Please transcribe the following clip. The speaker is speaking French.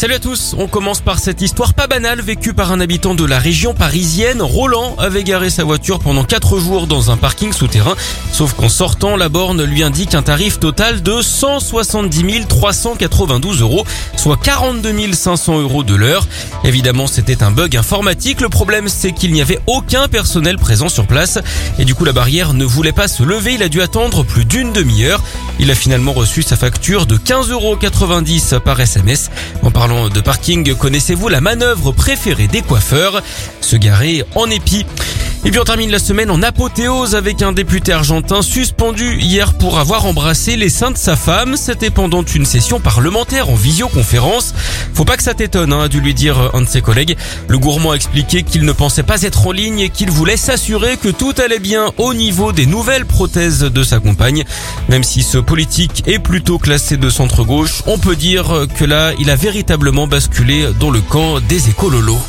Salut à tous, on commence par cette histoire pas banale vécue par un habitant de la région parisienne. Roland avait garé sa voiture pendant 4 jours dans un parking souterrain, sauf qu'en sortant, la borne lui indique un tarif total de 170 392 euros, soit 42 500 euros de l'heure. Évidemment, c'était un bug informatique. Le problème, c'est qu'il n'y avait aucun personnel présent sur place et du coup, la barrière ne voulait pas se lever. Il a dû attendre plus d'une demi-heure. Il a finalement reçu sa facture de 15,90 euros par SMS. En parlant de parking, connaissez-vous la manœuvre préférée des coiffeurs? Se garer en épi. Et puis on termine la semaine en apothéose avec un député argentin suspendu hier pour avoir embrassé les seins de sa femme. C'était pendant une session parlementaire en visioconférence. Faut pas que ça t'étonne, hein, a dû lui dire un de ses collègues. Le gourmand a expliqué qu'il ne pensait pas être en ligne et qu'il voulait s'assurer que tout allait bien au niveau des nouvelles prothèses de sa compagne. Même si ce politique est plutôt classé de centre-gauche, on peut dire que là, il a véritablement basculé dans le camp des écololos.